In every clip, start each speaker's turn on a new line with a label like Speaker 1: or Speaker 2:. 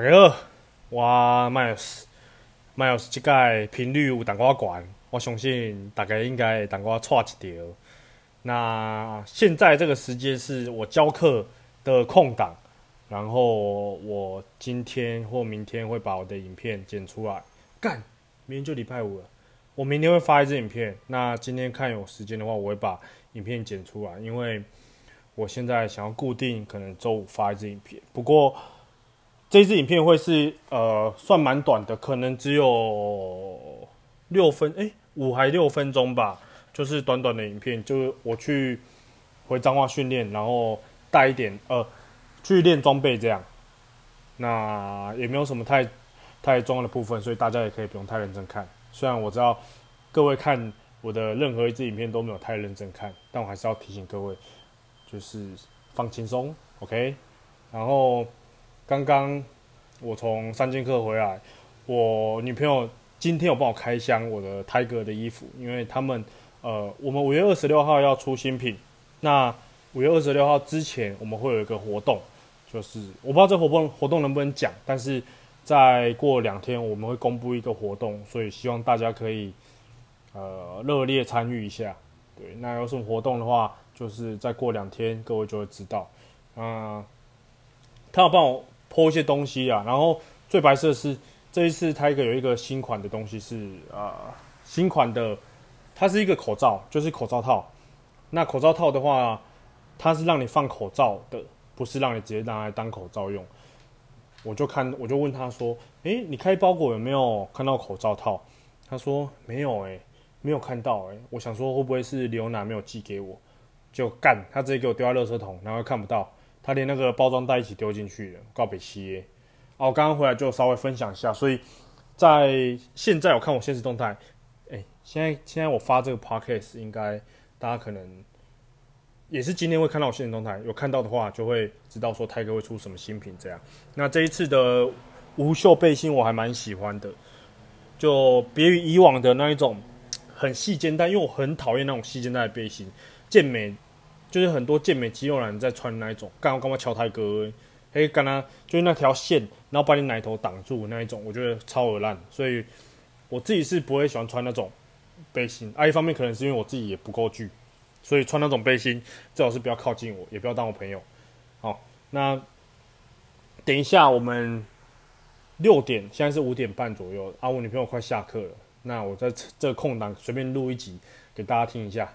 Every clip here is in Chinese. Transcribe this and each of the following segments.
Speaker 1: 大家好，我 Miles，Miles 这个频率有淡薄仔悬，我相信大家应该会淡薄错一条。那现在这个时间是我教课的空档，然后我今天或明天会把我的影片剪出来。干，明天就礼拜五了，我明天会发一支影片。那今天看有时间的话，我会把影片剪出来，因为我现在想要固定可能周五发一支影片，不过。这一支影片会是呃算蛮短的，可能只有六分哎五还六分钟吧，就是短短的影片，就是我去回彰化训练，然后带一点呃去练装备这样，那也没有什么太太重要的部分，所以大家也可以不用太认真看。虽然我知道各位看我的任何一支影片都没有太认真看，但我还是要提醒各位，就是放轻松，OK，然后。刚刚我从三剑客回来，我女朋友今天有帮我开箱我的 Tiger 的衣服，因为他们呃，我们五月二十六号要出新品，那五月二十六号之前我们会有一个活动，就是我不知道这活动活动能不能讲，但是再过两天我们会公布一个活动，所以希望大家可以呃热烈参与一下。对，那有什么活动的话，就是再过两天各位就会知道。啊、呃，他要帮我。泼一些东西啊，然后最白色是这一次 Tiger 有一个新款的东西是啊、呃，新款的，它是一个口罩，就是口罩套。那口罩套的话，它是让你放口罩的，不是让你直接拿来当口罩用。我就看，我就问他说：“诶，你开包裹有没有看到口罩套？”他说：“没有、欸，诶，没有看到、欸，诶。”我想说会不会是刘楠没有寄给我？就干，他直接给我丢在垃圾桶，然后看不到。他连那个包装袋一起丢进去了，告别期耶！哦，我刚刚回来就稍微分享一下，所以在现在我看我现实动态，哎，现在现在我发这个 podcast 应该大家可能也是今天会看到我限时动态，有看到的话就会知道说泰哥会出什么新品这样。那这一次的无袖背心我还蛮喜欢的，就别于以往的那一种很细肩带，因为我很讨厌那种细肩带的背心，健美。就是很多健美肌肉男在穿那一种，刚刚干嘛乔泰哥，嘿，干他就是那条线，然后把你奶头挡住那一种，我觉得超恶烂，所以我自己是不会喜欢穿那种背心。啊，一方面可能是因为我自己也不够巨，所以穿那种背心最好是不要靠近我，也不要当我朋友。好，那等一下我们六点，现在是五点半左右啊，我女朋友快下课了，那我在这个空档随便录一集给大家听一下。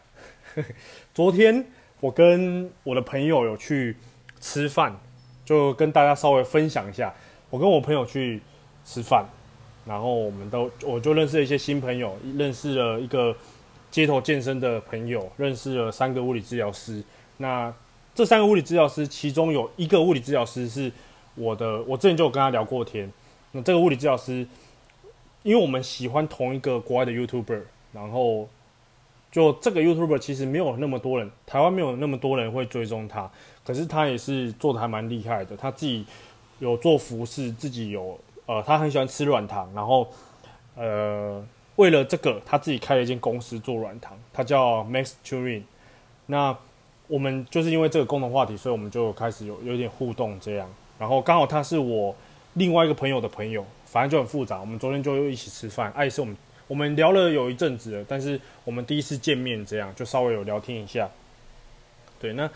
Speaker 1: 昨天。我跟我的朋友有去吃饭，就跟大家稍微分享一下。我跟我朋友去吃饭，然后我们都我就认识了一些新朋友，认识了一个街头健身的朋友，认识了三个物理治疗师。那这三个物理治疗师，其中有一个物理治疗师是我的，我之前就有跟他聊过天。那这个物理治疗师，因为我们喜欢同一个国外的 YouTuber，然后。就这个 YouTuber 其实没有那么多人，台湾没有那么多人会追踪他，可是他也是做的还蛮厉害的。他自己有做服饰，自己有呃，他很喜欢吃软糖，然后呃，为了这个他自己开了一间公司做软糖，他叫 Max Turin。那我们就是因为这个共同话题，所以我们就开始有有点互动这样。然后刚好他是我另外一个朋友的朋友，反正就很复杂。我们昨天就又一起吃饭，哎，是我们。我们聊了有一阵子了，但是我们第一次见面，这样就稍微有聊天一下。对，那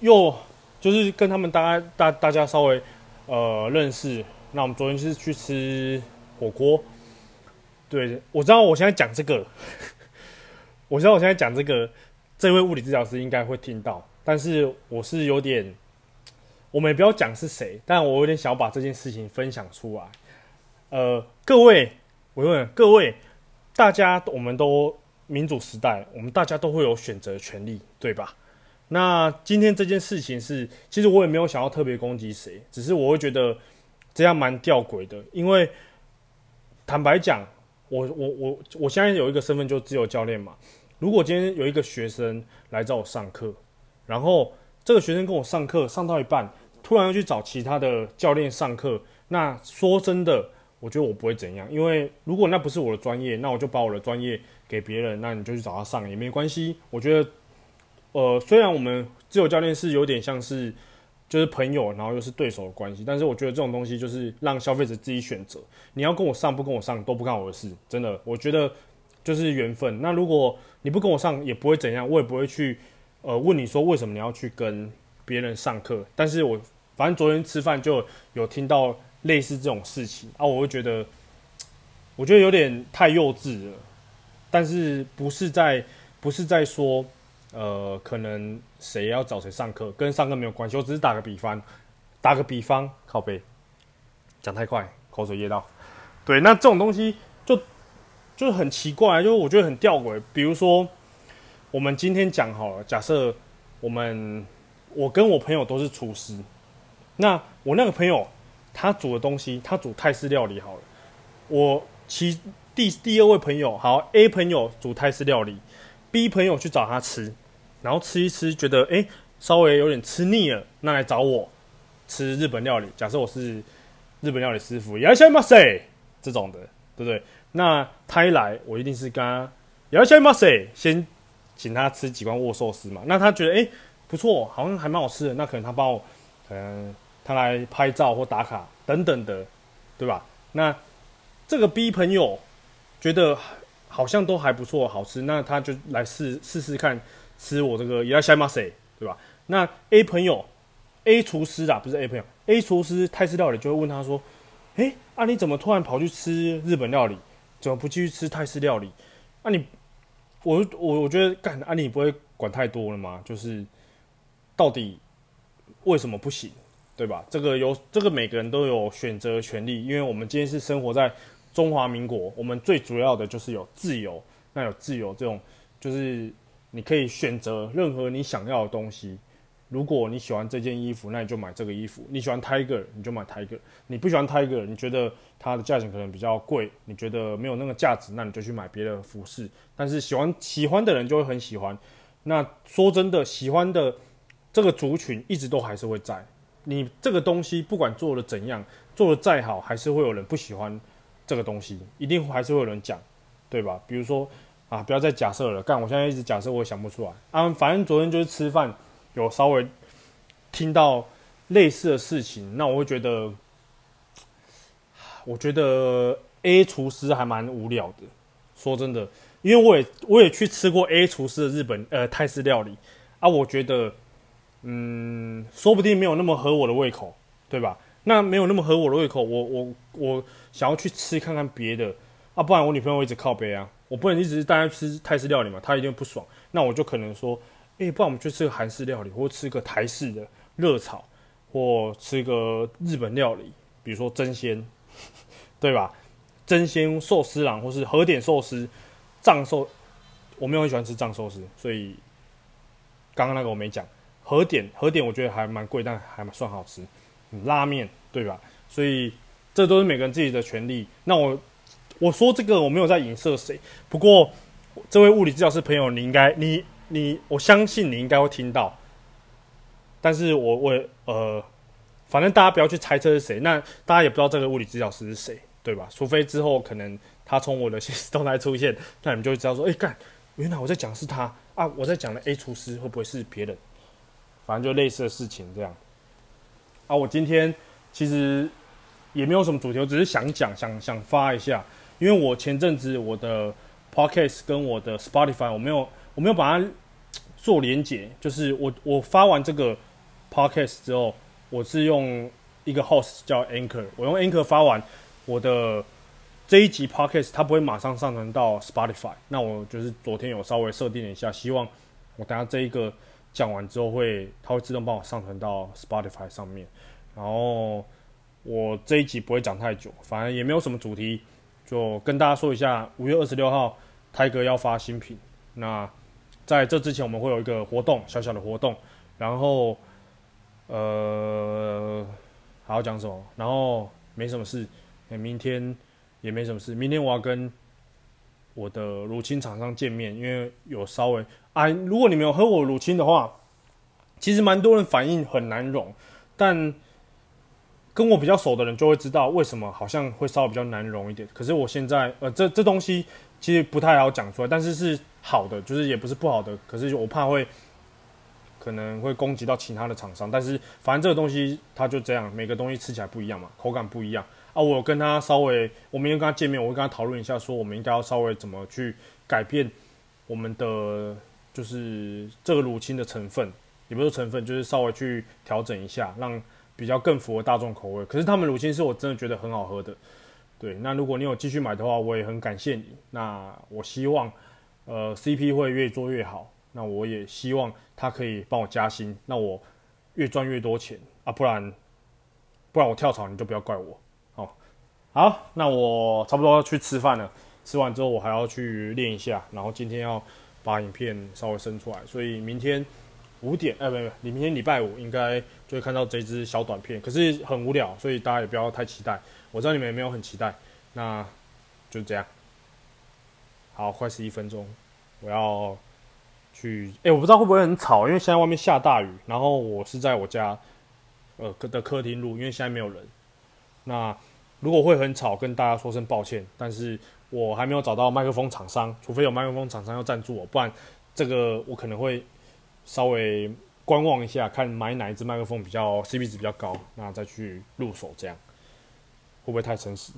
Speaker 1: 又就是跟他们大家大大家稍微呃认识。那我们昨天是去吃火锅。对，我知道我现在讲这个，我知道我现在讲这个，这位物理治疗师应该会听到，但是我是有点，我们也不要讲是谁，但我有点想要把这件事情分享出来。呃，各位。我问各位，大家我们都民主时代，我们大家都会有选择权利，对吧？那今天这件事情是，其实我也没有想要特别攻击谁，只是我会觉得这样蛮吊诡的。因为坦白讲，我我我我现在有一个身份，就自由教练嘛。如果今天有一个学生来找我上课，然后这个学生跟我上课上到一半，突然要去找其他的教练上课，那说真的。我觉得我不会怎样，因为如果那不是我的专业，那我就把我的专业给别人，那你就去找他上也没关系。我觉得，呃，虽然我们自由教练是有点像是，就是朋友，然后又是对手的关系。但是我觉得这种东西就是让消费者自己选择，你要跟我上不跟我上都不干我的事，真的，我觉得就是缘分。那如果你不跟我上也不会怎样，我也不会去呃问你说为什么你要去跟别人上课。但是我反正昨天吃饭就有听到类似这种事情啊，我会觉得 我觉得有点太幼稚了。但是不是在不是在说。呃，可能谁要找谁上课，跟上课没有关系。我只是打个比方，打个比方，靠背，讲太快，口水噎到。对，那这种东西就就很奇怪，就是我觉得很吊诡。比如说，我们今天讲好了，假设我们我跟我朋友都是厨师，那我那个朋友他煮的东西，他煮泰式料理好了。我其第第二位朋友，好，A 朋友煮泰式料理。逼朋友去找他吃，然后吃一吃，觉得哎、欸，稍微有点吃腻了，那来找我吃日本料理。假设我是日本料理师傅，いらっしゃいませ这种的，对不对？那他一来，我一定是跟他いらっしゃいませ先请他吃几罐握寿司嘛。那他觉得哎、欸、不错，好像还蛮好吃的。那可能他帮我，可能 他来拍照或打卡等等的，对吧？那这个逼朋友觉得。好像都还不错，好吃，那他就来试试试看吃我这个いらっしゃいませ，对吧？那 A 朋友，A 厨师啊，不是 A 朋友，A 厨师泰式料理就会问他说：“诶、欸，啊你怎么突然跑去吃日本料理？怎么不继续吃泰式料理？啊你，我我我觉得干啊你不会管太多了吗？就是到底为什么不行， 对吧？这个有这个每个人都有选择权利，因为我们今天是生活在。中华民国，我们最主要的就是有自由。那有自由这种，就是你可以选择任何你想要的东西。如果你喜欢这件衣服，那你就买这个衣服。你喜欢 Tiger，你就买 Tiger。你不喜欢 Tiger，你觉得它的价钱可能比较贵，你觉得没有那个价值，那你就去买别的服饰。但是喜欢喜欢的人就会很喜欢。那说真的，喜欢的这个族群一直都还是会在。你这个东西不管做的怎样，做的再好，还是会有人不喜欢。这个东西一定还是会有人讲，对吧？比如说啊，不要再假设了，干！我现在一直假设，我也想不出来啊。反正昨天就是吃饭，有稍微听到类似的事情，那我会觉得，我觉得 A 厨师还蛮无聊的。说真的，因为我也我也去吃过 A 厨师的日本呃泰式料理啊，我觉得嗯，说不定没有那么合我的胃口，对吧？那没有那么合我的胃口，我我我想要去吃看看别的啊，不然我女朋友一直靠北啊，我不能一直带她吃泰式料理嘛，她一定不爽。那我就可能说，哎、欸，不然我们去吃个韩式料理，或吃个台式的热炒，或吃个日本料理，比如说争鲜，对吧？争鲜寿司郎，或是和点寿司、藏寿，我没有很喜欢吃藏寿司，所以刚刚那个我没讲。和点和点我觉得还蛮贵，但还蛮算好吃。拉面对吧？所以这都是每个人自己的权利。那我我说这个我没有在影射谁。不过这位物理治疗师朋友，你应该你你我相信你应该会听到。但是我我呃，反正大家不要去猜测是谁。那大家也不知道这个物理治疗师是谁，对吧？除非之后可能他从我的现实动态出现，那你们就会知道说，哎干，原来我在讲是他啊！我在讲的 A 厨师会不会是别人？反正就类似的事情这样。啊，我今天其实也没有什么主题，我只是想讲，想想发一下，因为我前阵子我的 Podcast 跟我的 Spotify 我没有我没有把它做连结，就是我我发完这个 Podcast 之后，我是用一个 host 叫 Anchor，我用 Anchor 发完我的这一集 Podcast，它不会马上上传到 Spotify，那我就是昨天有稍微设定了一下，希望我等下这一个。讲完之后会，它会自动帮我上传到 Spotify 上面。然后我这一集不会讲太久，反正也没有什么主题，就跟大家说一下，五月二十六号泰哥要发新品。那在这之前，我们会有一个活动，小小的活动。然后，呃，还要讲什么？然后没什么事。明天也没什么事。明天我要跟我的乳清厂商见面，因为有稍微。啊，如果你没有喝我乳清的话，其实蛮多人反应很难溶，但跟我比较熟的人就会知道为什么好像会稍微比较难溶一点。可是我现在，呃，这这东西其实不太好讲出来，但是是好的，就是也不是不好的。可是我怕会可能会攻击到其他的厂商。但是反正这个东西它就这样，每个东西吃起来不一样嘛，口感不一样啊。我跟他稍微，我明天跟他见面，我会跟他讨论一下，说我们应该要稍微怎么去改变我们的就是这个乳清的成分，也不是成分，就是稍微去调整一下，让比较更符合大众口味。可是他们乳清是我真的觉得很好喝的。对，那如果你有继续买的话，我也很感谢你。那我希望，呃，CP 会越做越好。那我也希望他可以帮我加薪，那我越赚越多钱啊，不然，不然我跳槽你就不要怪我。好，那我差不多要去吃饭了。吃完之后我还要去练一下，然后今天要把影片稍微生出来，所以明天五点，哎，不不，你明天礼拜五应该就会看到这支小短片。可是很无聊，所以大家也不要太期待。我知道你们也没有很期待，那就这样。好，快十一分钟，我要去。哎、我不知道会不会很吵，因为现在外面下大雨。然后我是在我家呃的客厅录，因为现在没有人。那如果会很吵，跟大家说声抱歉。但是我还没有找到麦克风厂商，除非有麦克风厂商要赞助我，不然这个我可能会稍微观望一下，看买哪一支麦克风比较 CP 值比较高，那再去入手这样。会不会太诚实？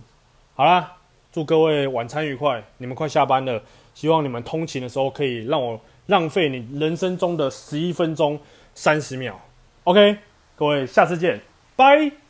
Speaker 1: 好啦，祝各位晚餐愉快！你们快下班了，希望你们通勤的时候可以让我浪费你人生中的十一分钟三十秒。OK，各位，下次见，拜。